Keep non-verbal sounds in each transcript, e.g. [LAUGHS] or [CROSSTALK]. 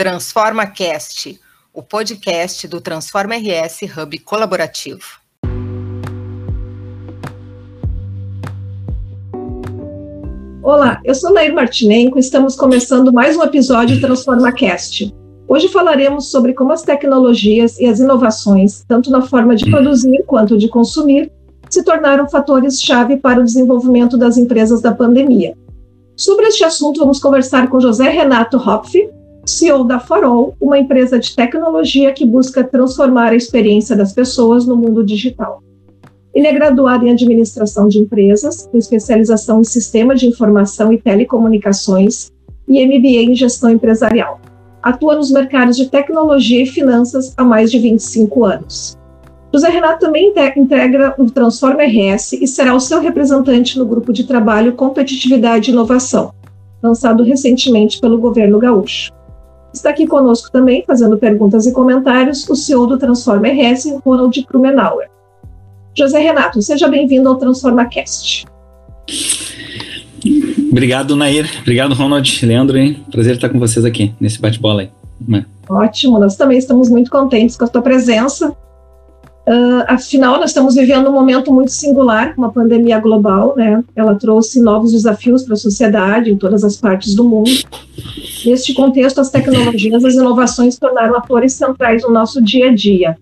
Transforma Cast, o podcast do Transforma RS Hub colaborativo. Olá, eu sou Nair Martinenko e estamos começando mais um episódio do Transforma Cast. Hoje falaremos sobre como as tecnologias e as inovações, tanto na forma de produzir quanto de consumir, se tornaram fatores-chave para o desenvolvimento das empresas da pandemia. Sobre este assunto, vamos conversar com José Renato Hopf, CEO da Farol, uma empresa de tecnologia que busca transformar a experiência das pessoas no mundo digital. Ele é graduado em Administração de Empresas, com especialização em Sistema de Informação e Telecomunicações e MBA em Gestão Empresarial. Atua nos mercados de tecnologia e finanças há mais de 25 anos. José Renato também integra o Transforma RS e será o seu representante no grupo de trabalho Competitividade e Inovação, lançado recentemente pelo governo gaúcho. Está aqui conosco também, fazendo perguntas e comentários, o CEO do Transforma RS, Ronald Krumenauer. José Renato, seja bem-vindo ao Transforma Cast. Obrigado, Nair. Obrigado, Ronald, Leandro. Hein? Prazer estar com vocês aqui nesse bate-bola aí. Ótimo, nós também estamos muito contentes com a tua presença. Uh, afinal, nós estamos vivendo um momento muito singular, uma pandemia global, né? Ela trouxe novos desafios para a sociedade em todas as partes do mundo. Neste contexto, as tecnologias, as inovações tornaram atores centrais no nosso dia a dia.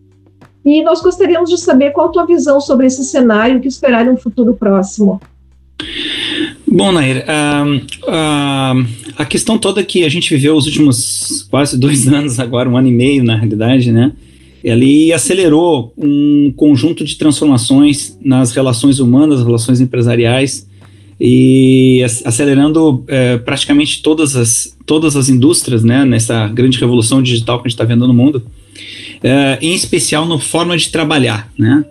E nós gostaríamos de saber qual a tua visão sobre esse cenário, o que esperar em um futuro próximo. Bom, Nair, uh, uh, a questão toda que a gente viveu os últimos quase dois [LAUGHS] anos agora, um ano e meio na realidade, né? Ele acelerou um conjunto de transformações nas relações humanas, relações empresariais, e acelerando é, praticamente todas as, todas as indústrias né, nessa grande revolução digital que a gente está vendo no mundo, é, em especial na forma de trabalhar. Né?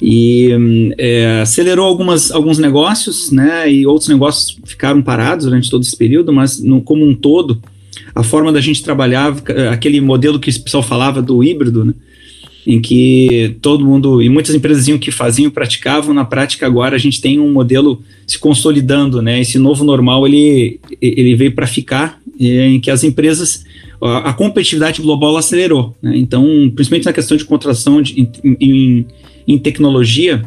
E é, acelerou algumas, alguns negócios, né, e outros negócios ficaram parados durante todo esse período, mas no, como um todo, a forma da gente trabalhar, aquele modelo que o pessoal falava do híbrido, né, em que todo mundo, e muitas empresas que faziam, praticavam, na prática agora a gente tem um modelo se consolidando, né? Esse novo normal, ele, ele veio para ficar, em que as empresas, a, a competitividade global acelerou, né? Então, principalmente na questão de contratação de, em, em, em tecnologia,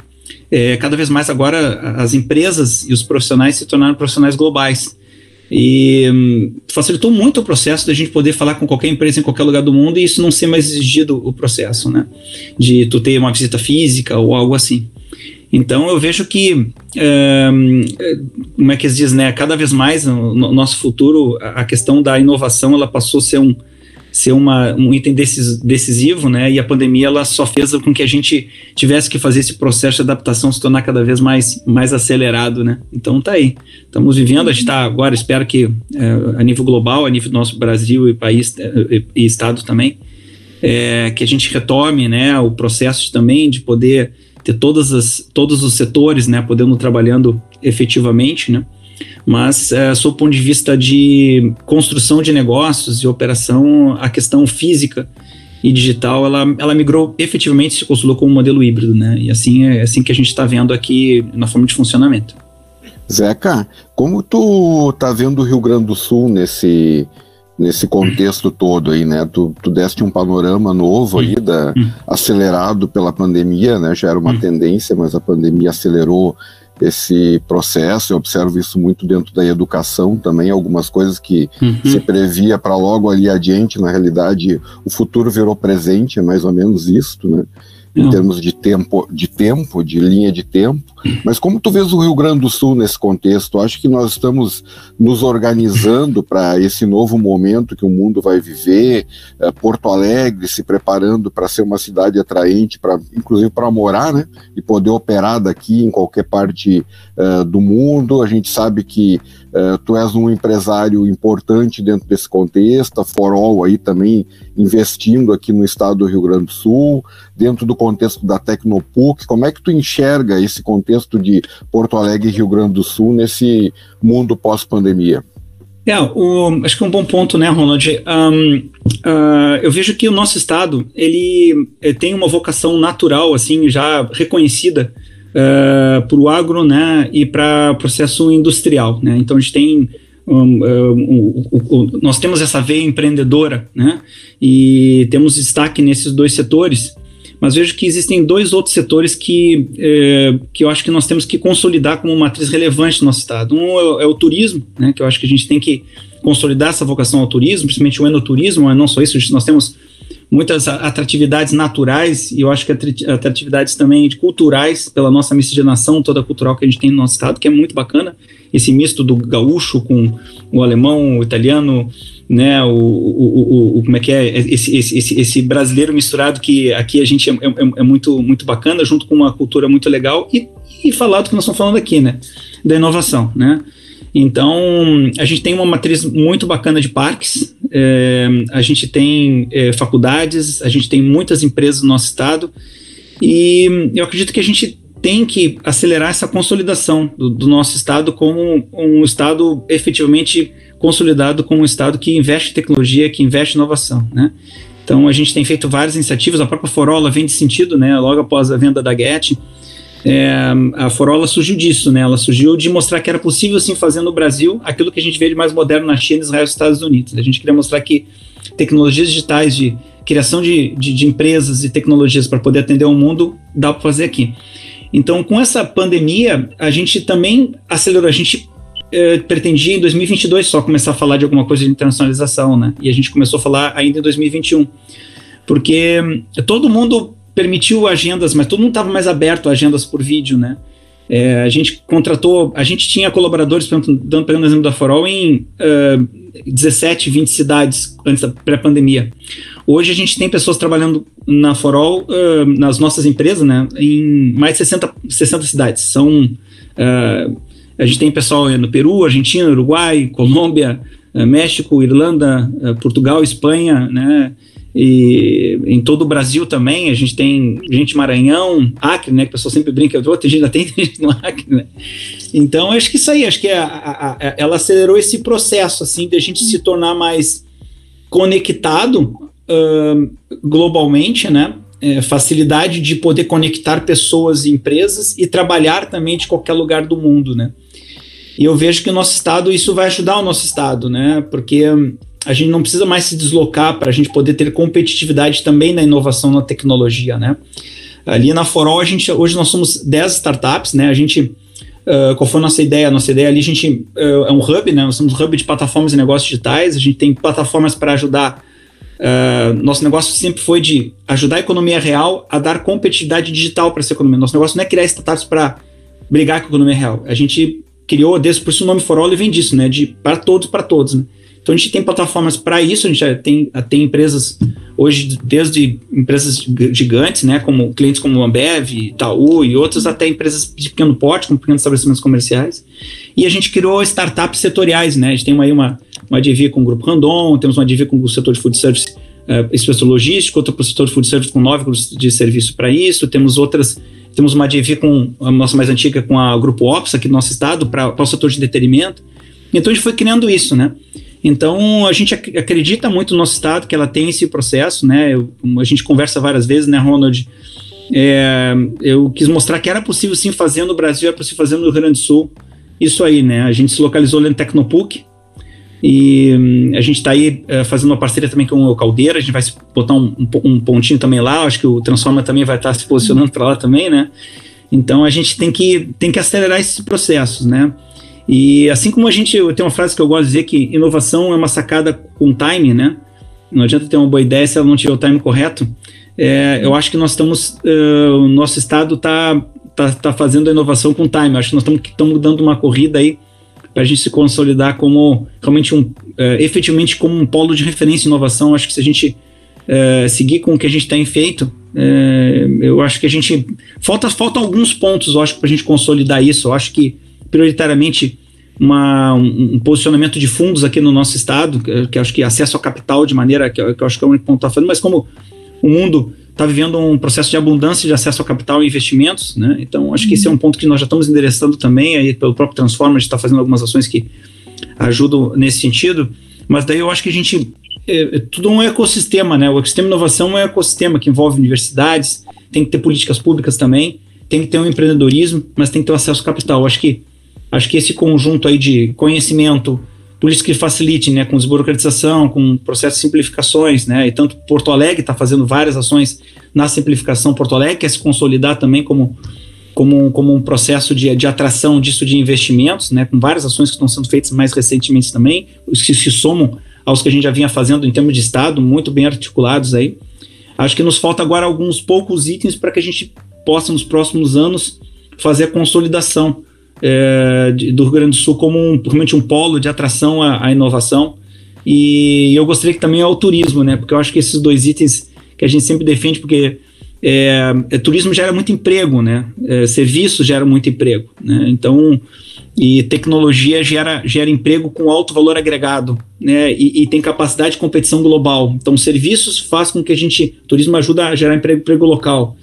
é, cada vez mais agora as empresas e os profissionais se tornaram profissionais globais. E hum, facilitou muito o processo da gente poder falar com qualquer empresa em qualquer lugar do mundo e isso não ser mais exigido o processo, né? De tu ter uma visita física ou algo assim. Então eu vejo que, é, como é que se diz, né? Cada vez mais no nosso futuro a questão da inovação ela passou a ser um, ser uma, um item decis, decisivo, né? E a pandemia ela só fez com que a gente tivesse que fazer esse processo de adaptação se tornar cada vez mais, mais acelerado, né? Então tá aí, estamos vivendo, a gente está agora, espero que é, a nível global, a nível do nosso Brasil e país é, e, estado também, é, que a gente retome, né? O processo também de poder ter todas as, todos os setores, né? Podendo trabalhando efetivamente, né? Mas é, sob o ponto de vista de construção de negócios e operação, a questão física e digital, ela, ela migrou efetivamente, se consolidou como um modelo híbrido, né? E assim é assim que a gente está vendo aqui na forma de funcionamento. Zeca, como tu tá vendo o Rio Grande do Sul nesse, nesse contexto todo aí, né? Tu, tu deste um panorama novo aí, da, hum. acelerado pela pandemia, né? Já era uma hum. tendência, mas a pandemia acelerou esse processo. Eu observo isso muito dentro da educação também, algumas coisas que uhum. se previa para logo ali adiante, na realidade, o futuro virou presente, é mais ou menos isso, né? em termos de tempo, de tempo, de linha de tempo. Mas como tu vês o Rio Grande do Sul nesse contexto? Acho que nós estamos nos organizando para esse novo momento que o mundo vai viver. É, Porto Alegre se preparando para ser uma cidade atraente, para inclusive para morar, né? E poder operar daqui em qualquer parte uh, do mundo. A gente sabe que uh, tu és um empresário importante dentro desse contexto. A Forol aí também investindo aqui no estado do Rio Grande do Sul, dentro do contexto da Tecnopuc. Como é que tu enxerga esse contexto de Porto Alegre e Rio Grande do Sul nesse mundo pós-pandemia? É, o, acho que é um bom ponto, né, Ronald? Um, uh, eu vejo que o nosso estado ele eh, tem uma vocação natural, assim, já reconhecida uh, para o agro, né, e para processo industrial, né. Então a gente tem um, um, um, nós temos essa veia empreendedora, né? E temos destaque nesses dois setores. Mas vejo que existem dois outros setores que, é, que eu acho que nós temos que consolidar como matriz relevante no nosso estado. Um é, é, o turismo, né? Que eu acho que a gente tem que consolidar essa vocação ao turismo, principalmente o enoturismo, mas não só isso, nós temos muitas atratividades naturais e eu acho que atratividades também culturais pela nossa miscigenação toda cultural que a gente tem no nosso estado, que é muito bacana. Esse misto do gaúcho com o alemão, o italiano, né, o, o, o, como é que é, esse, esse, esse, brasileiro misturado que aqui a gente é, é, é, muito, muito bacana, junto com uma cultura muito legal e, e falar do que nós estamos falando aqui, né, da inovação, né. Então, a gente tem uma matriz muito bacana de parques, é, a gente tem é, faculdades, a gente tem muitas empresas no nosso estado, e eu acredito que a gente tem que acelerar essa consolidação do, do nosso estado como um estado efetivamente consolidado como um estado que investe em tecnologia, que investe em inovação, né? Então, a gente tem feito várias iniciativas, a própria Forola vem de sentido, né, logo após a venda da Get, é, a Forola surgiu disso, né? Ela surgiu de mostrar que era possível sim fazer no Brasil aquilo que a gente vê de mais moderno na China, Israel e Estados Unidos. A gente queria mostrar que tecnologias digitais de criação de, de, de empresas e tecnologias para poder atender o mundo dá para fazer aqui. Então, com essa pandemia, a gente também acelerou. A gente pretendia em 2022 só começar a falar de alguma coisa de internacionalização, né? E a gente começou a falar ainda em 2021, porque todo mundo permitiu agendas, mas todo mundo estava mais aberto a agendas por vídeo, né? É, a gente contratou, a gente tinha colaboradores, dando pegando o exemplo da Forol, em uh, 17, 20 cidades antes da pré-pandemia. Hoje a gente tem pessoas trabalhando na Forol, uh, nas nossas empresas, né, em mais de 60, 60 cidades. São, uh, a gente tem pessoal no Peru, Argentina, Uruguai, Colômbia, México, Irlanda, Portugal, Espanha, né, e em todo o Brasil também, a gente tem gente Maranhão, Acre, né? Que o pessoal sempre brinca, oh, tem gente, ainda tem [LAUGHS] gente no Acre, né? Então, acho que isso aí, acho que a, a, a, ela acelerou esse processo, assim, de a gente se tornar mais conectado uh, globalmente, né? É, facilidade de poder conectar pessoas e empresas e trabalhar também de qualquer lugar do mundo, né? E eu vejo que o nosso estado, isso vai ajudar o nosso estado, né? Porque a gente não precisa mais se deslocar para a gente poder ter competitividade também na inovação na tecnologia, né? Ali na Forol, a gente, hoje nós somos 10 startups, né? A gente, uh, qual foi a nossa ideia? A nossa ideia ali, a gente uh, é um hub, né? Nós somos um hub de plataformas e negócios digitais, a gente tem plataformas para ajudar Uh, nosso negócio sempre foi de ajudar a economia real a dar competitividade digital para essa economia. Nosso negócio não é criar startups para brigar com a economia real. A gente criou, desde por isso o nome For All vem disso, né? De para todos, para todos. Né? Então a gente tem plataformas para isso, a gente já tem, tem empresas hoje, desde empresas gigantes, né, como clientes como Ambev, Itaú e outros, até empresas de pequeno porte, como pequenos estabelecimentos comerciais. E a gente criou startups setoriais, né? A gente tem aí uma, uma DV com o Grupo Randon, temos uma DV com o setor de food service, uh, logístico, outra para o setor de food service com nove grupos de serviço para isso, temos outras temos uma DV com a nossa mais antiga com a Grupo Ops aqui do nosso estado para o setor de entretenimento. Então a gente foi criando isso, né? Então, a gente ac acredita muito no nosso Estado que ela tem esse processo, né? Eu, a gente conversa várias vezes, né, Ronald? É, eu quis mostrar que era possível sim fazer no Brasil, era possível fazer no Rio Grande do Sul. Isso aí, né? A gente se localizou ali no Tecnopuc e hum, a gente está aí é, fazendo uma parceria também com o Caldeira. A gente vai botar um, um, um pontinho também lá. Acho que o Transforma também vai estar tá se posicionando para lá também, né? Então a gente tem que, tem que acelerar esses processos, né? E assim como a gente, eu tenho uma frase que eu gosto de dizer que inovação é uma sacada com time, né? Não adianta ter uma boa ideia se ela não tiver o time correto. É, eu acho que nós estamos, uh, o nosso estado está tá, tá fazendo a inovação com time. Eu acho que nós estamos dando uma corrida aí para a gente se consolidar como realmente um, uh, efetivamente como um polo de referência em inovação. Acho que se a gente uh, seguir com o que a gente tem feito, eu acho que a gente falta falta alguns pontos, eu acho, para a gente consolidar isso. Eu acho que prioritariamente uma, um, um, posicionamento de fundos aqui no nosso estado, que, que acho que acesso ao capital de maneira que, que eu acho que é o único ponto que está falando, mas como o mundo está vivendo um processo de abundância de acesso ao capital e investimentos, né? Então acho que esse é um ponto que nós já estamos endereçando também aí pelo próprio Transforma, a gente está fazendo algumas ações que ajudam nesse sentido, mas daí eu acho que a gente é, é tudo um ecossistema, né? O ecossistema de inovação é um ecossistema que envolve universidades, tem que ter políticas públicas também, tem que ter um empreendedorismo, mas tem que ter o acesso ao capital. Acho que Acho que esse conjunto aí de conhecimento, políticas que facilitem, né, com desburocratização, com processo de simplificações, né, e tanto Porto Alegre está fazendo várias ações na simplificação, Porto Alegre quer se consolidar também como, como, como um processo de, de atração disso de investimentos, né, com várias ações que estão sendo feitas mais recentemente também, os que se somam aos que a gente já vinha fazendo em termos de Estado, muito bem articulados aí. Acho que nos falta agora alguns poucos itens para que a gente possa, nos próximos anos, fazer a consolidação é, do Rio Grande do Sul como um, realmente um polo de atração à, à, inovação. E eu gostaria que também ao turismo, né? Porque eu acho que esses dois itens que a gente sempre defende, porque é, é, turismo gera muito emprego, né? É, serviço gera muito emprego, né? Então, e tecnologia gera, gera emprego com alto valor agregado, né? E, e, tem capacidade de competição global. Então, serviços faz com que a gente, turismo ajuda a gerar emprego, emprego local.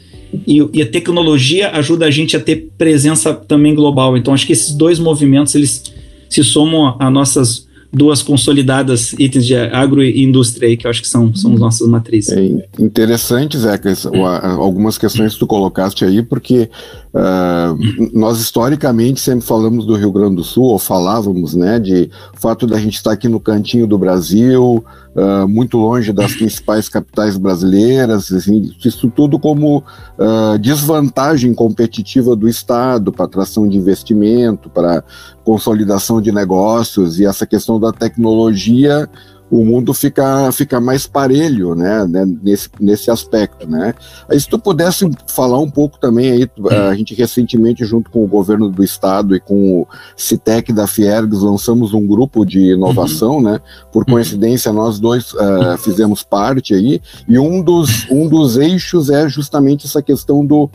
E, e, a tecnologia ajuda a gente a ter presença também global. Então, acho que esses dois movimentos eles se somam a nossas duas consolidadas itens de agro e indústria aí, que eu acho que são, são as nossas matrizes. É interessante, Zeca, algumas questões que tu colocaste aí, porque uh, nós historicamente sempre falamos do Rio Grande do Sul, ou falávamos, né, de fato da gente estar aqui no cantinho do Brasil, uh, muito longe das principais capitais brasileiras, assim, isso tudo como uh, desvantagem competitiva do Estado para atração de investimento, para consolidação de negócios e essa questão da tecnologia o mundo fica, fica mais parelho, né, né, nesse, nesse aspecto, né. Aí se tu pudesse falar um pouco também aí, a gente recentemente junto com o governo do estado e com o Citec da Fiergs lançamos um grupo de inovação, uhum. né, por uhum. coincidência nós dois uh, fizemos parte aí, e um dos, um dos eixos é justamente essa questão do,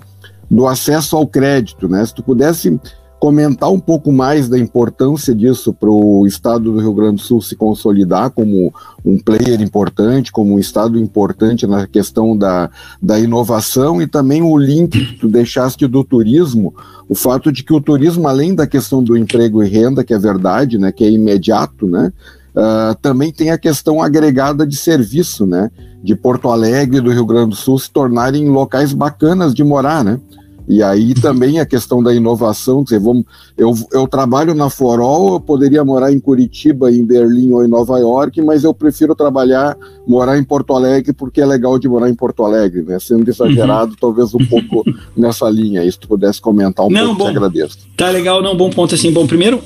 do acesso ao crédito, né, se tu pudesse comentar um pouco mais da importância disso para o estado do Rio Grande do Sul se consolidar como um player importante, como um estado importante na questão da, da inovação e também o link que tu deixaste do turismo, o fato de que o turismo, além da questão do emprego e renda, que é verdade, né, que é imediato, né, Uh, também tem a questão agregada de serviço, né? De Porto Alegre e do Rio Grande do Sul se tornarem locais bacanas de morar, né? E aí também a questão da inovação, quer dizer, vamos, eu, eu trabalho na Forol, eu poderia morar em Curitiba, em Berlim ou em Nova York, mas eu prefiro trabalhar, morar em Porto Alegre, porque é legal de morar em Porto Alegre, né? Sendo exagerado, uhum. talvez um pouco [LAUGHS] nessa linha. Se tu pudesse comentar um não, pouco, bom, te agradeço. Tá legal, não, bom ponto assim. Bom, primeiro,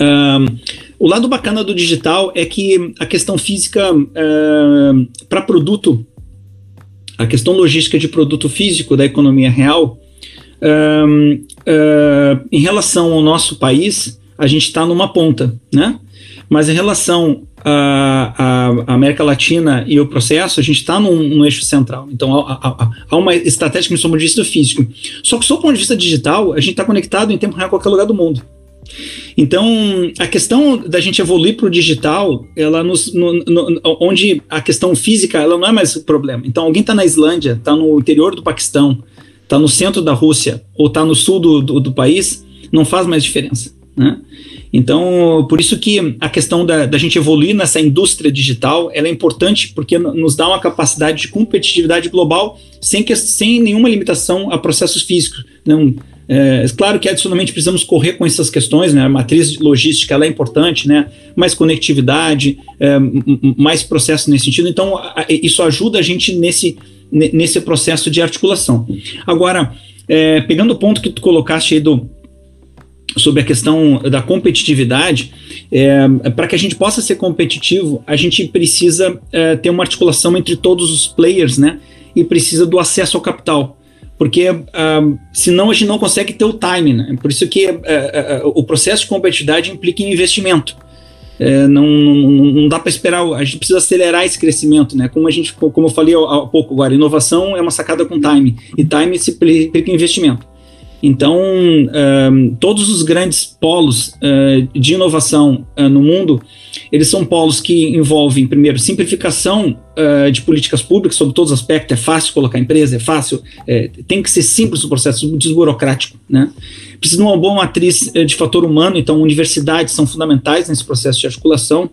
um, o lado bacana do digital é que a questão física para produto a questão logística de produto físico da economia real, um, uh, em relação ao nosso país, a gente está numa ponta, né? Mas em relação à, América Latina e o processo, a gente está num, num, eixo central. Então há, há, há, uma estratégia que me chama de físico. Só que, sob o ponto de vista digital, a gente está conectado em tempo real a qualquer lugar do mundo. Então, a questão da gente evoluir para o digital, ela nos, no, no, onde a questão física ela não é mais o problema. Então, alguém está na Islândia, está no interior do Paquistão, está no centro da Rússia ou está no sul do, do, do, país, não faz mais diferença. Né? Então, por isso que a questão da, da gente evoluir nessa indústria digital é importante porque nos dá uma capacidade de competitividade global sem, que, sem nenhuma limitação a processos físicos. Não, é, claro que adicionalmente precisamos correr com essas questões, né? A matriz logística é importante, né? Mais conectividade, é, mais processo nesse sentido. Então, a, isso ajuda a gente nesse, nesse processo de articulação. Agora, é, pegando o ponto que tu colocaste aí do, sobre a questão da competitividade, é, para que a gente possa ser competitivo, a gente precisa é, ter uma articulação entre todos os players, né? E precisa do acesso ao capital porque uh, senão a gente não consegue ter o time, né? Por isso que uh, uh, o processo de competitividade implica em investimento. É, não, não, não, dá para esperar, a gente precisa acelerar esse crescimento, né? Como a gente, como eu falei há pouco agora, inovação é uma sacada com time e time se implica em investimento. Então, todos os grandes polos uh, de inovação uh, no mundo, eles são polos que envolvem, primeiro, simplificação uh, de políticas públicas sobre todos os aspectos. É fácil colocar empresa, é fácil, é, tem que ser simples o processo, desburocrático. Né? Precisa de uma boa matriz de fator humano, então universidades são fundamentais nesse processo de articulação.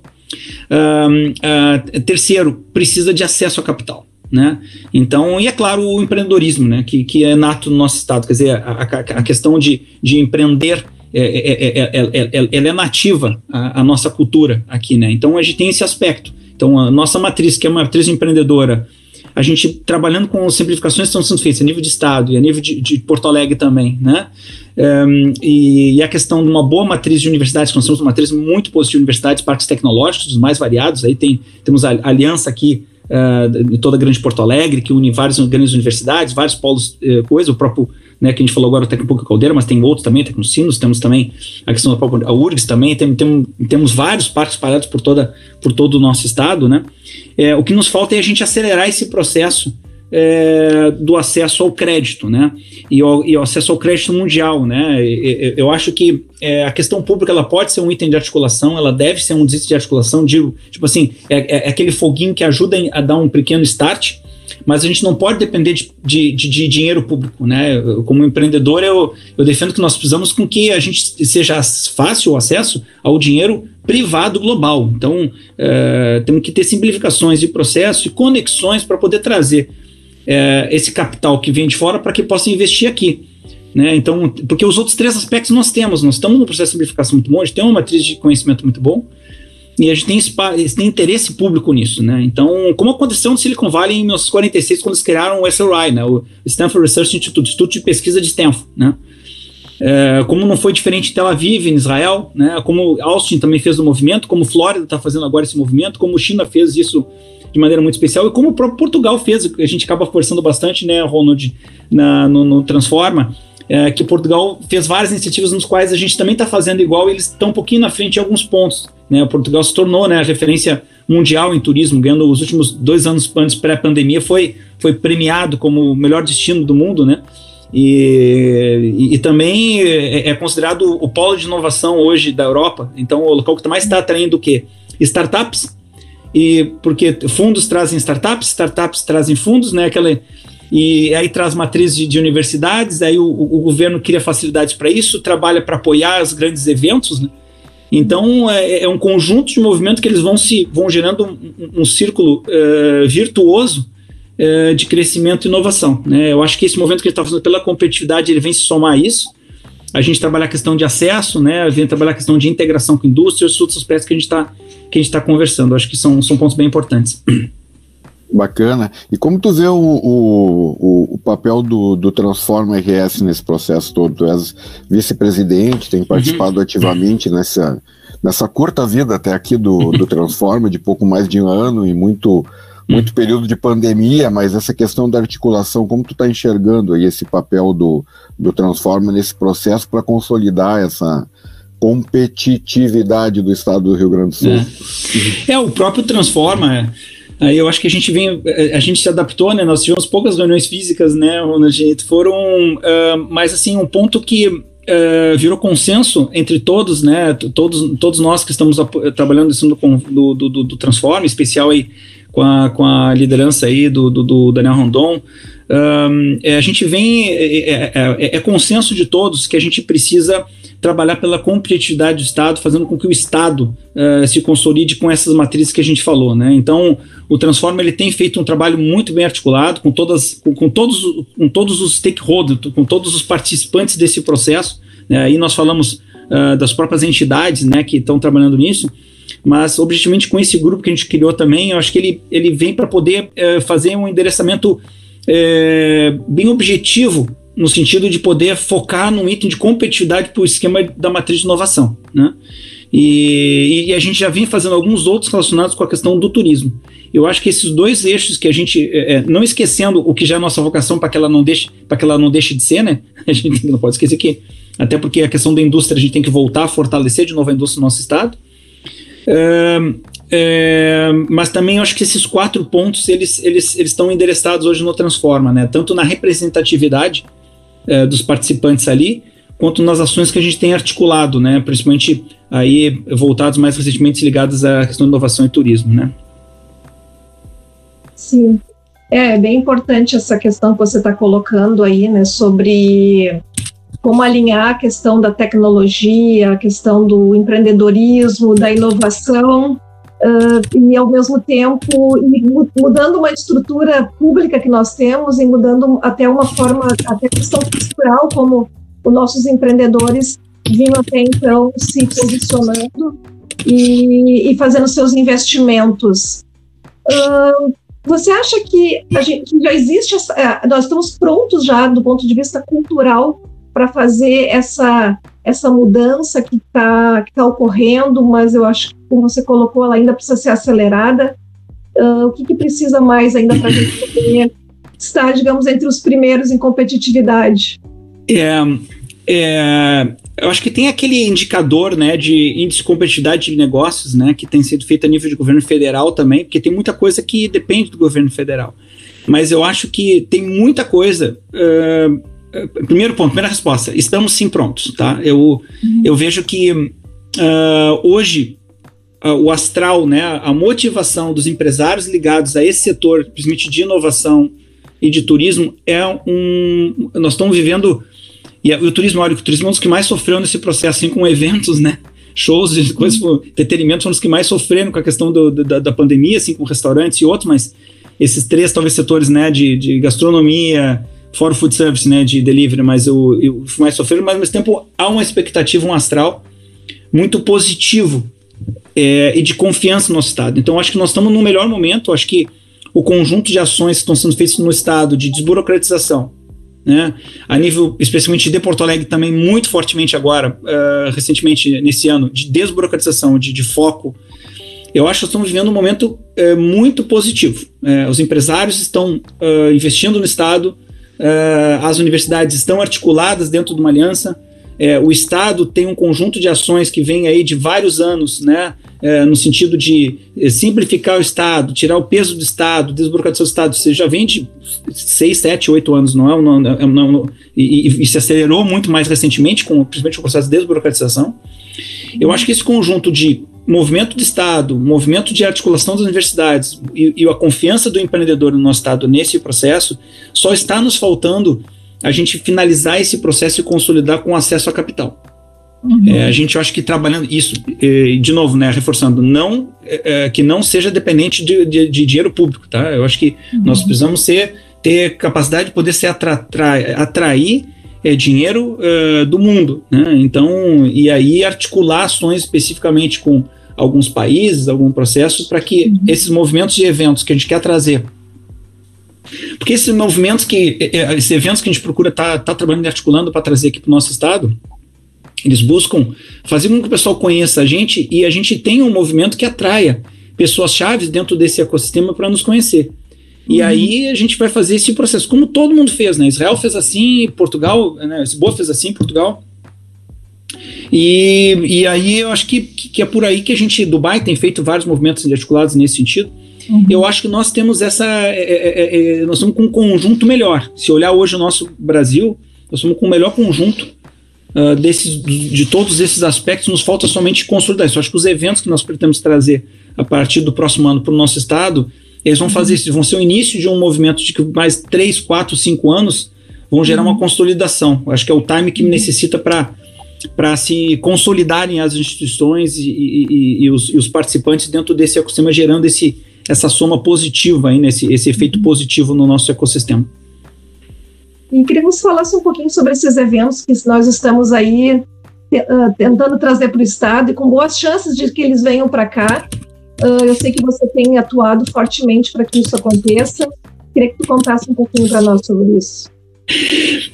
terceiro, precisa de acesso a capital né? Então, e é claro, o empreendedorismo, né? Que, que é nato no nosso estado, quer dizer, a, a, a questão de, de empreender é, é, ela é nativa à, nossa cultura aqui, né? Então a gente tem esse aspecto. Então a nossa matriz, que é uma matriz empreendedora, a gente trabalhando com simplificações que estão sendo feitas a nível de estado e a nível de, de Porto Alegre também, né? Um, e, e, a questão de uma boa matriz de universidades, nós temos uma matriz muito positiva de universidades, parques tecnológicos, os mais variados, aí tem, temos a aliança aqui uh, toda a grande Porto Alegre, que une várias grandes universidades, vários polos, uh, coisa, o próprio né, que a gente falou agora o Tecnopouco Caldeira, mas tem outros também, Tecnocinos, temos também a questão da própria a URGS também, tem, tem, temos vários parques espalhados por, toda, por todo o nosso estado, né? É, o que nos falta é a gente acelerar esse processo é, do acesso ao crédito, né? E o, e o acesso ao crédito mundial, né? eu acho que é, a questão pública ela pode ser um item de articulação, ela deve ser um item de articulação, digo, tipo assim, é, é aquele foguinho que ajuda a dar um pequeno start, mas a gente não pode depender de, de, de, de dinheiro público, né? Eu, como empreendedor, eu, eu defendo que nós precisamos com que a gente seja fácil o acesso ao dinheiro privado global. Então, é, temos que ter simplificações de processo e conexões para poder trazer é, esse capital que vem de fora para que possa investir aqui. Né? Então, porque os outros três aspectos nós temos, nós estamos no processo de simplificação muito bom, a gente tem uma matriz de conhecimento muito bom, e a gente tem, tem interesse público nisso, né? Então, como aconteceu no Silicon Valley em 1946, quando eles criaram o SRI, né? O Stanford Research Institute, Instituto de Pesquisa de Stanford, né? É, como não foi diferente em Tel Aviv, em Israel, né? Como Austin também fez o movimento, como Flórida está fazendo agora esse movimento, como China fez isso de maneira muito especial e como o próprio Portugal fez, a gente acaba forçando bastante, né, Ronald, na, no, no Transforma, é, que Portugal fez várias iniciativas nos quais a gente também está fazendo igual e eles estão um pouquinho na frente em alguns pontos. Né? O Portugal se tornou né, a referência mundial em turismo, ganhando os últimos dois anos antes pré-pandemia, foi, foi premiado como o melhor destino do mundo, né? E, e, e, também é, é, considerado o polo de inovação hoje da Europa. Então, o local que mais está atraindo o quê? Startups, e porque fundos trazem startups, startups trazem fundos, né? Aquela, e aí traz matriz de, de universidades, aí o, o, governo cria facilidades para isso, trabalha para apoiar os grandes eventos, né? Então é, é, um conjunto de movimento que eles vão se vão gerando um, um círculo uh, virtuoso uh, de crescimento e inovação. Né? Eu acho que esse movimento que ele está fazendo pela competitividade ele vem se somar a isso. A gente trabalhar a questão de acesso, né? Vem trabalhar a questão de integração com indústrias, outros aspectos que a gente está que a gente está conversando. Acho que são, são pontos bem importantes. Bacana. E como tu vê o, o, o papel do, do Transforma RS nesse processo todo? Tu és vice-presidente, tem participado uhum. ativamente nessa, nessa curta vida até aqui do, do [LAUGHS] Transforma, de pouco mais de um ano e muito, muito período de pandemia, mas essa questão da articulação, como tu está enxergando aí esse papel do, do Transforma nesse processo para consolidar essa, competitividade do estado do Rio Grande do Sul. É, é o próprio Transforma Aí eu acho que a gente vem, a gente se adaptou, né? Nós tivemos poucas reuniões físicas, né, Ronald? Foram, uh, mas assim, um ponto que uh, virou consenso entre todos, né? Todos, todos nós que estamos trabalhando isso do, do, do, do Transform, especial aí com a, com a liderança aí do, do, do Daniel Rondon, um, é, a gente vem, é, é, é, é, consenso de todos que a gente precisa trabalhar pela competitividade do Estado, fazendo com que o Estado uh, se consolide com essas matrizes que a gente falou. Né? Então, o Transforma ele tem feito um trabalho muito bem articulado com, todas, com, com todos, com todos os stakeholders, com todos os participantes desse processo. Né? Aí nós falamos uh, das próprias entidades né, que estão trabalhando nisso, mas objetivamente com esse grupo que a gente criou também, eu acho que ele, ele vem para poder uh, fazer um endereçamento é, bem objetivo no sentido de poder focar num item de competitividade para o esquema da matriz de inovação, né? E, e, a gente já vem fazendo alguns outros relacionados com a questão do turismo. Eu acho que esses dois eixos que a gente, é, é não esquecendo o que já é nossa vocação para que ela não deixe, para que ela não deixe de ser, né? [LAUGHS] A gente não pode esquecer que até porque a questão da indústria a gente tem que voltar a fortalecer de novo a indústria no nosso estado. É, é, mas também acho que esses quatro pontos eles, eles, eles estão endereçados hoje no Transforma, né? Tanto na representatividade é, dos participantes ali, quanto nas ações que a gente tem articulado, né? Principalmente aí voltados mais recentemente ligados à questão de inovação e turismo, né? Sim, é bem importante essa questão que você está colocando aí, né? Sobre como alinhar a questão da tecnologia, a questão do empreendedorismo, da inovação Uh, e ao mesmo tempo mudando uma estrutura pública que nós temos e mudando até uma forma, até questão cultural, como os nossos empreendedores vinham até então se posicionando e, e fazendo seus investimentos. Uh, você acha que, gente, que já existe, essa, é, nós estamos prontos já do ponto de vista cultural para fazer essa, essa mudança que está que tá ocorrendo, mas eu acho que, como você colocou, ela ainda precisa ser acelerada. Uh, o que, que, precisa mais ainda para a gente poder estar, digamos, entre os primeiros em competitividade? É, é, eu acho que tem aquele indicador né, de índice de competitividade de negócios, né, que tem sido feito a nível de governo federal também, porque tem muita coisa que depende do governo federal. Mas eu acho que tem muita coisa. Uh, primeiro ponto, primeira resposta: estamos sim prontos. Tá? Eu, uhum. eu vejo que uh, hoje uh, o astral, né, a motivação dos empresários ligados a esse setor, principalmente de inovação e de turismo, é um. Nós estamos vivendo e o turismo, olha, o turismo é um dos que mais sofreu nesse processo, assim, com eventos, né? Shows coisas, uhum. entretenimento são os que mais sofreram com a questão do, da, da, pandemia, assim, com restaurantes e outros, mas esses três, talvez, setores, né, de, de gastronomia, fora o food service, né, de delivery, mas o, o mais sofreram, mas ao mesmo tempo há uma expectativa, um astral muito positivo é, e de confiança no nosso Estado. Então, acho que nós estamos no melhor momento, acho que o conjunto de ações que estão sendo feitas no Estado de desburocratização, né? A nível, especialmente de Porto Alegre, também muito fortemente agora, uh, recentemente, nesse ano, de desburocratização, de, de, foco. Eu acho que estamos vivendo um momento uh, muito positivo. Uh, os empresários estão investindo no Estado, as universidades estão articuladas dentro de uma aliança, é, o Estado tem um conjunto de ações que vem aí de vários anos, né, é, no sentido de é, simplificar o Estado, tirar o peso do Estado, desburocratizar o Estado. Você já vem de seis, sete, oito anos, não é? Não, não, não e, e, e, se acelerou muito mais recentemente, com, principalmente o processo de desburocratização. Eu acho que esse conjunto de movimento do Estado, movimento de articulação das universidades e, e a confiança do empreendedor no nosso Estado nesse processo só está nos faltando a gente finalizar esse processo e consolidar com acesso a capital. Uhum. É, a gente acha que trabalhando isso, de novo, né, reforçando, não é, é, que não seja dependente de, de, de, dinheiro público, tá? Eu acho que uhum. nós precisamos ser, ter capacidade de poder ser atra, atrair é, dinheiro uh, do mundo, né? Então, e aí articular ações especificamente com alguns países, algum processo, para que uhum. esses movimentos e eventos que a gente quer trazer porque esses movimentos que, é, é, esses eventos que a gente procura estar tá, tá trabalhando e articulando para trazer aqui para o nosso estado, eles buscam fazer com que o pessoal conheça a gente e a gente tenha um movimento que atraia pessoas chaves dentro desse ecossistema para nos conhecer. E uhum. aí a gente vai fazer esse processo, como todo mundo fez, né? Israel fez assim, Portugal, né? Lisboa fez assim, Portugal. E, e aí eu acho que, que é por aí que a gente, Dubai tem feito vários movimentos articulados nesse sentido. Uhum. Eu acho que nós temos essa. É, é, é, é, nós estamos com um conjunto melhor. Se olhar hoje o nosso Brasil, nós estamos com o melhor conjunto uh, desses, de todos esses aspectos. Nos falta somente consolidar isso. Eu acho que os eventos que nós pretendemos trazer a partir do próximo ano para o nosso estado, eles vão fazer isso, vão ser o início de um movimento de que mais 3, 4, 5 anos vão gerar uma uhum. consolidação. Acho que é o time que necessita para para se consolidarem as instituições e, e, e, os, e, os, participantes dentro desse ecossistema, gerando esse, essa soma positiva aí, nesse, esse efeito positivo no nosso ecossistema. E queria que você falasse um pouquinho sobre esses eventos que nós estamos aí uh, tentando trazer para o Estado e com boas chances de que eles venham para cá. Uh, eu sei que você tem atuado fortemente para que isso aconteça. Queria que tu contasse um pouquinho para nós sobre isso.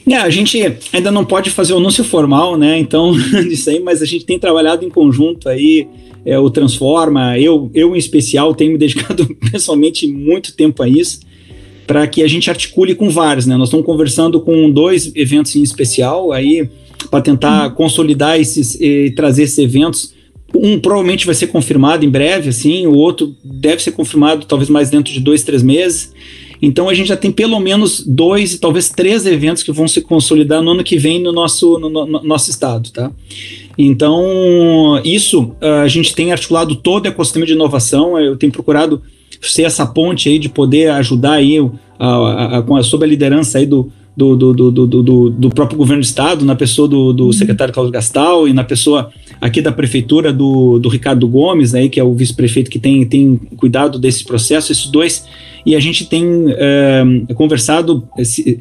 É, a gente ainda não pode fazer o anúncio formal, né? Então, [LAUGHS] disso aí, mas a gente tem trabalhado em conjunto aí é, o Transforma. Eu, eu, em especial, tenho me dedicado [LAUGHS] pessoalmente muito tempo a isso, para que a gente articule com vários, né? Nós estamos conversando com dois eventos em especial aí, para tentar uhum. consolidar esses e trazer esses eventos. Um provavelmente vai ser confirmado em breve, assim, o outro deve ser confirmado talvez mais dentro de dois, três meses. Então a gente já tem pelo menos dois e talvez três eventos que vão se consolidar no ano que vem no nosso, no, no nosso estado, tá? Então, isso ah, a gente tem articulado todo o ecossistema de inovação, eu tenho procurado ser essa ponte aí de poder ajudar aí a, a, a, sob a liderança aí do, do, do, do, do, do, próprio governo do estado, na pessoa do, do uhum. secretário Carlos Gastal e na pessoa aqui da prefeitura do, do Ricardo Gomes, aí, que é o vice-prefeito que tem, tem cuidado desse processo, esses dois e a gente tem uh, conversado esse,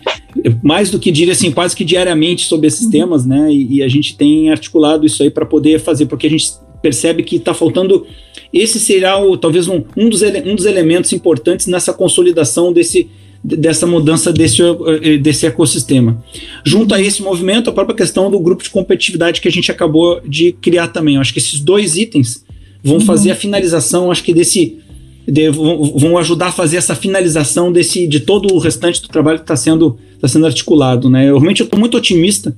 mais do que diria assim, quase que diariamente sobre esses temas, né? E, e a gente tem articulado isso aí para poder fazer, porque a gente percebe que está faltando. Esse será o, talvez um, um, dos ele, um dos elementos importantes nessa consolidação desse, dessa mudança desse, eh, desse ecossistema. Junto a esse movimento, a própria questão do grupo de competitividade que a gente acabou de criar também. Eu acho que esses dois itens vão uhum. fazer a finalização, acho que desse. De, vão ajudar a fazer essa finalização desse, de todo o restante do trabalho que está sendo, tá sendo articulado. Né? Eu realmente estou muito otimista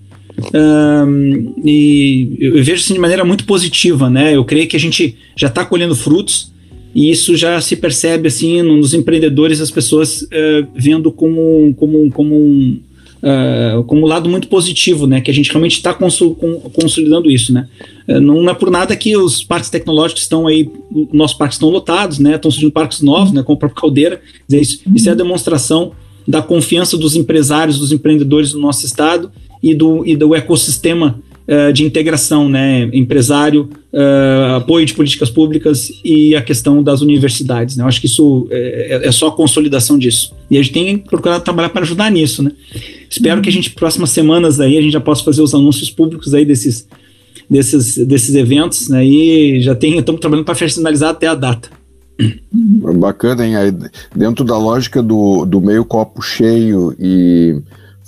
um, e eu vejo assim de maneira muito positiva. Né? Eu creio que a gente já está colhendo frutos e isso já se percebe assim nos empreendedores, as pessoas uh, vendo como, como, como um, uh, como um lado muito positivo, né? Que a gente realmente está consolidando isso, né? Uh, não é por nada que os parques tecnológicos estão aí, nossos parques estão lotados, né? Estão surgindo parques novos, né? Como o próprio Caldeira. Dizer, isso, isso é a demonstração da confiança dos empresários, dos empreendedores do nosso estado e do, e do ecossistema uh, de integração, né? Empresário, uh, apoio de políticas públicas e a questão das universidades. Né? Eu acho que isso é, é, só a consolidação disso. E a gente tem procurado trabalhar para ajudar nisso, né? Espero que a gente, próximas semanas aí, a gente já possa fazer os anúncios públicos aí desses, desses, desses eventos, né? E já tem, estamos trabalhando para finalizar até a data. Bacana, hein? Aí, dentro da lógica do, do meio copo cheio e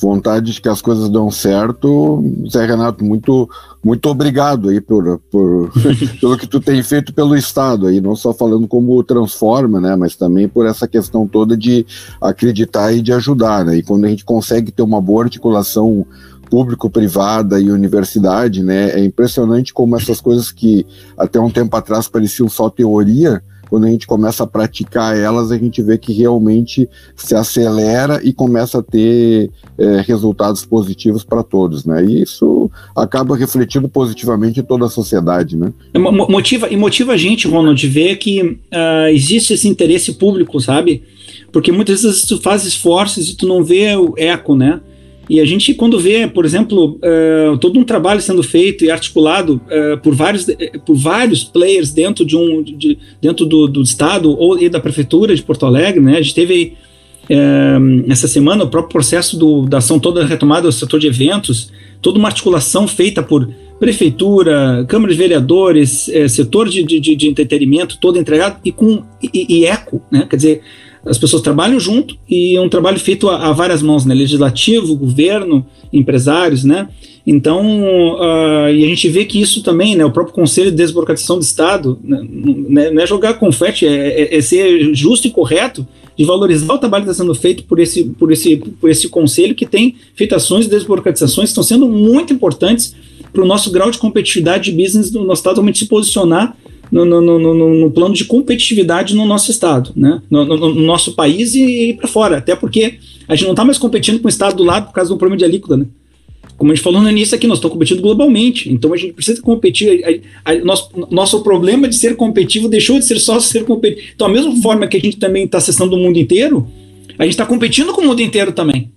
vontade de que as coisas dão certo. Zé Renato, muito, muito obrigado aí por, por [LAUGHS] pelo que tu tem feito pelo Estado aí, não só falando como transforma, né, mas também por essa questão toda de acreditar e de ajudar, né, e quando a gente consegue ter uma boa articulação público-privada e universidade, né, é impressionante como essas coisas que até um tempo atrás pareciam só teoria, quando a gente começa a praticar elas, a gente vê que realmente se acelera e começa a ter é, resultados positivos para todos, né? E isso acaba refletindo positivamente em toda a sociedade, né? É, motiva, e motiva a gente, Ronald, de ver que uh, existe esse interesse público, sabe? Porque muitas vezes tu faz esforços e tu não vê o eco, né? E a gente, quando vê, por exemplo, uh, todo um trabalho sendo feito e articulado uh, por, vários, por vários players dentro, de um, de, dentro do, do, Estado ou e da Prefeitura de Porto Alegre, né? A gente teve uh, essa semana o próprio processo do, da ação toda retomada do setor de eventos, toda uma articulação feita por prefeitura, Câmara de Vereadores, setor de, de, de, entretenimento, todo entregado e com e, e eco, né? Quer dizer, as pessoas trabalham junto e é um trabalho feito a, a várias mãos, né? Legislativo, governo, empresários, né? Então, uh, e a gente vê que isso também, né? O próprio Conselho de Desburocratização do Estado, né, né, não é jogar confete, é, é, é, ser justo e correto de valorizar o trabalho que está sendo feito por esse, por, esse, por esse conselho que tem feito ações de desburocratizações que estão sendo muito importantes para o nosso grau de competitividade de business do nosso Estado realmente se posicionar no, no, no, no, plano de competitividade no nosso estado, né? no, no nosso país e, e para fora. Até porque a gente não está mais competindo com o estado do lado por causa do problema de alíquota. Né? Como a gente falou no início aqui, nós estamos competindo globalmente. Então a gente precisa competir. A, a, a, nosso, nosso problema de ser competitivo deixou de ser só ser competitivo. Então, a mesma forma que a gente também está acessando o mundo inteiro, a gente está competindo com o mundo inteiro também.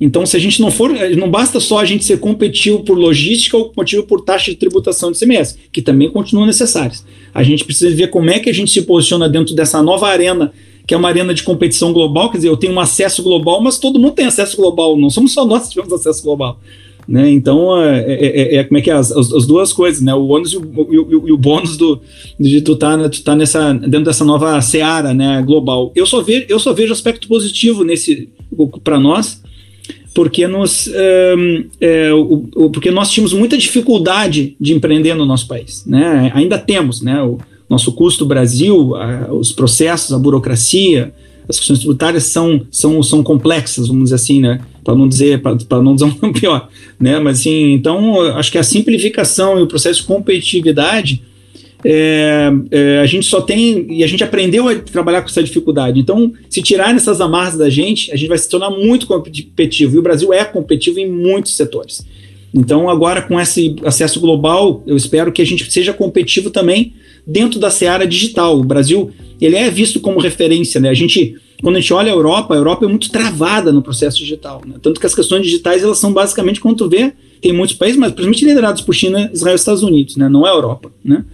Então, se a gente não for, não basta só a gente ser competitivo por logística ou competitivo por taxa de tributação de CMS, que também continuam necessárias. A gente precisa ver como é que a gente se posiciona dentro dessa nova arena, que é uma arena de competição global. Quer dizer, eu tenho um acesso global, mas todo mundo tem acesso global, não somos só nós que temos acesso global. Né? Então, é, é, é, é, como é que é? As, as, duas coisas, né? O ônus e o, e e o bônus do, de tu tá, tu tá nessa, dentro dessa nova seara né, global. Eu só, vejo, eu só vejo aspecto positivo nesse para nós, porque, nos, é, o, porque nós tínhamos muita dificuldade de empreender no nosso país. Né? Ainda temos, né? O nosso custo Brasil, a, os processos, a burocracia, as questões tributárias são, são, são complexas, vamos dizer assim, né? Para não dizer, para não dizer um [LAUGHS] pior, né? Mas assim, então acho que a simplificação e o processo de competitividade é, é, a gente só tem. E a gente aprendeu a trabalhar com essa dificuldade. Então, se tirar essas amarras da gente, a gente vai se tornar muito competitivo. E o Brasil é competitivo em muitos setores. Então, agora com esse acesso global, eu espero que a gente seja competitivo também dentro da seara digital. O Brasil ele é visto como referência. Né? A gente, quando a gente olha a Europa, a Europa é muito travada no processo digital. Né? Tanto que as questões digitais elas são basicamente, quando tu vê, tem muitos países, mas principalmente liderados por China, Israel e Estados Unidos, né? não é a Europa. Né?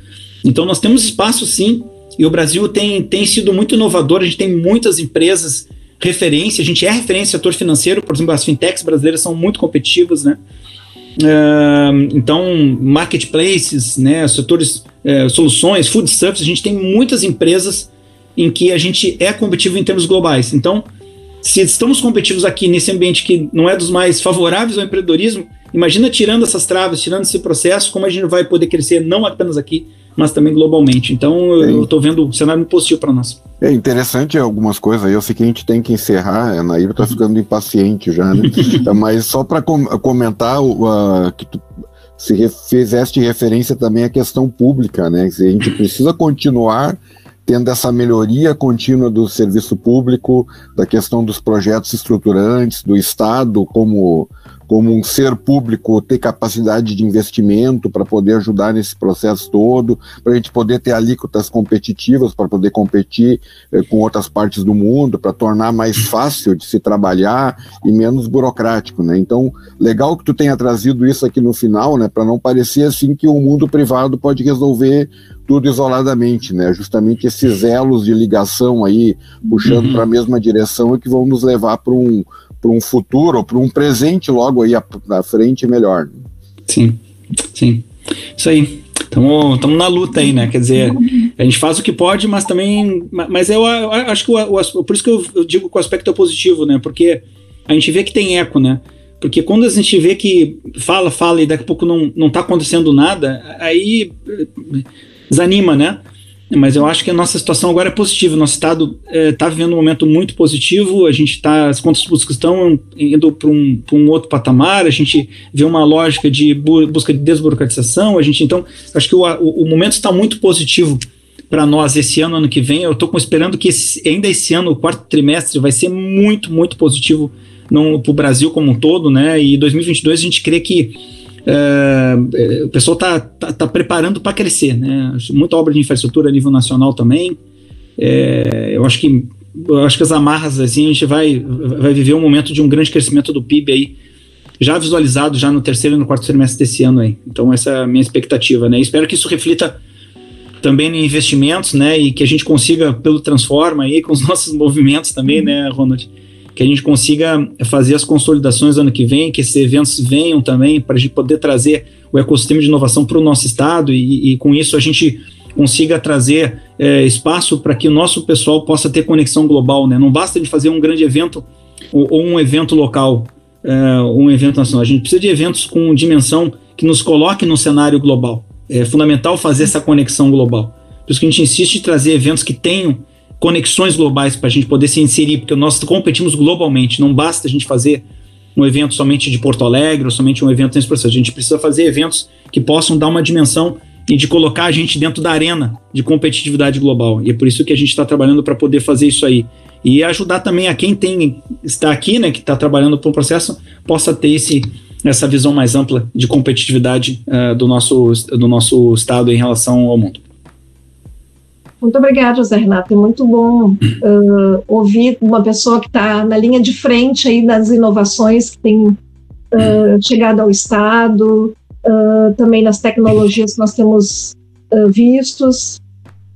Então nós temos espaço sim E o Brasil tem, tem sido muito inovador, a gente tem muitas empresas referência, a gente é referência setor financeiro, por exemplo, as fintechs brasileiras são muito competitivas, né? Uh, então, marketplaces, né, setores, uh, soluções, food service, a gente tem muitas empresas em que a gente é competitivo em termos globais. Então, se estamos competitivos aqui nesse ambiente que não é dos mais favoráveis ao empreendedorismo, imagina tirando essas travas, tirando esse processo, como a gente vai poder crescer não apenas aqui, mas também globalmente. Então, eu estou vendo um cenário positivo para nós. É interessante algumas coisas aí. Eu sei que a gente tem que encerrar, a Naíra está ficando impaciente já, né? [LAUGHS] mas só para com comentar uh, que tu se fizeste referência também à questão pública, né? A gente [LAUGHS] precisa continuar tendo essa melhoria contínua do serviço público, da questão dos projetos estruturantes, do Estado como, como um ser público ter capacidade de investimento para poder ajudar nesse processo todo, para a gente poder ter alíquotas competitivas, para poder competir eh, com outras partes do mundo, para tornar mais fácil de se trabalhar e menos burocrático, né? Então, legal que tu tenha trazido isso aqui no final, né, para não parecer assim que o mundo privado pode resolver tudo isoladamente, né? Justamente esses elos de ligação aí, puxando uhum. para a mesma direção, é que vão nos levar para um, um futuro, para um presente logo aí à frente melhor. Sim, sim. Isso aí. Estamos na luta aí, né? Quer dizer, a gente faz o que pode, mas também. Mas eu, acho que o, o, por isso que eu, digo que o aspecto é positivo, né? Porque a gente vê que tem eco, né? Porque quando a gente vê que fala, fala e daqui a pouco não, não tá acontecendo nada, aí desanima, né? Mas eu acho que a nossa situação agora é positiva. Nosso estado está é, vivendo um momento muito positivo. A gente está, as contas públicas estão indo para um, um outro patamar. A gente vê uma lógica de bu busca de desburocratização. A gente, então, acho que o, o, o momento está muito positivo para nós esse ano, ano que vem. Eu estou esperando que esse, ainda esse ano, o quarto trimestre, vai ser muito, muito positivo para o Brasil como um todo, né? E 2022 a gente crê que é, o pessoal está tá, tá, preparando para crescer, né? Muita obra de infraestrutura a nível nacional também. É, eu acho que eu acho que as amarras assim a gente vai vai viver um momento de um grande crescimento do PIB aí já visualizado já no terceiro e no quarto trimestre desse ano aí. Então essa é a minha expectativa, né? Espero que isso reflita também em investimentos, né? E que a gente consiga pelo transforma aí com os [LAUGHS] nossos movimentos também, né, Ronald? Que a gente consiga fazer as consolidações ano que vem, que esses eventos venham também, para a gente poder trazer o ecossistema de inovação para o nosso estado e, e, com isso a gente consiga trazer é, espaço para que o nosso pessoal possa ter conexão global. Né? Não basta de fazer um grande evento ou, ou um evento local, é, um evento nacional. A gente precisa de eventos com dimensão que nos coloque no cenário global. É fundamental fazer essa conexão global. Por isso que a gente insiste em trazer eventos que tenham conexões globais para a gente poder se inserir, porque nós competimos globalmente, não basta a gente fazer um evento somente de Porto Alegre ou somente um evento nesse processo. A gente precisa fazer eventos que possam dar uma dimensão e de colocar a gente dentro da arena de competitividade global. E é por isso que a gente está trabalhando para poder fazer isso aí. E ajudar também a quem tem está aqui, né, que está trabalhando para um processo, possa ter esse, essa visão mais ampla de competitividade uh, do, nosso, do nosso estado em relação ao mundo. Muito obrigada, José Renato. É muito bom [CLEARS THROAT] uh, ouvir uma pessoa que está na linha de frente aí das inovações que tem uh, chegado ao Estado, uh, também nas tecnologias que nós temos vistos,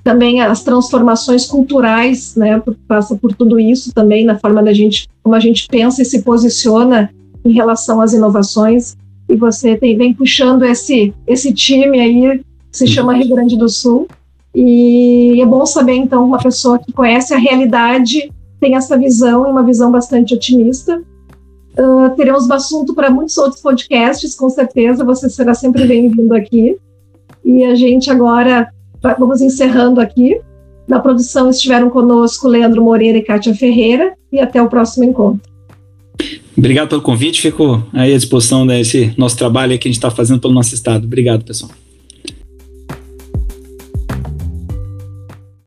também as transformações culturais, né, passa por tudo isso também na forma da gente, como a gente pensa e se posiciona em relação às inovações. E você tem, vem puxando esse esse time aí que se chama Rio Grande do Sul e é bom saber, então, uma pessoa que conhece a realidade tem essa visão, e uma visão bastante otimista. Uh, teremos assunto para muitos outros podcasts, com certeza, você será sempre bem-vindo aqui. E a gente agora, vamos encerrando aqui. Na produção estiveram conosco Leandro Moreira e Kátia Ferreira, e até o próximo encontro. Obrigado pelo convite, fico aí à disposição desse nosso trabalho que a gente está fazendo pelo nosso estado. Obrigado, pessoal.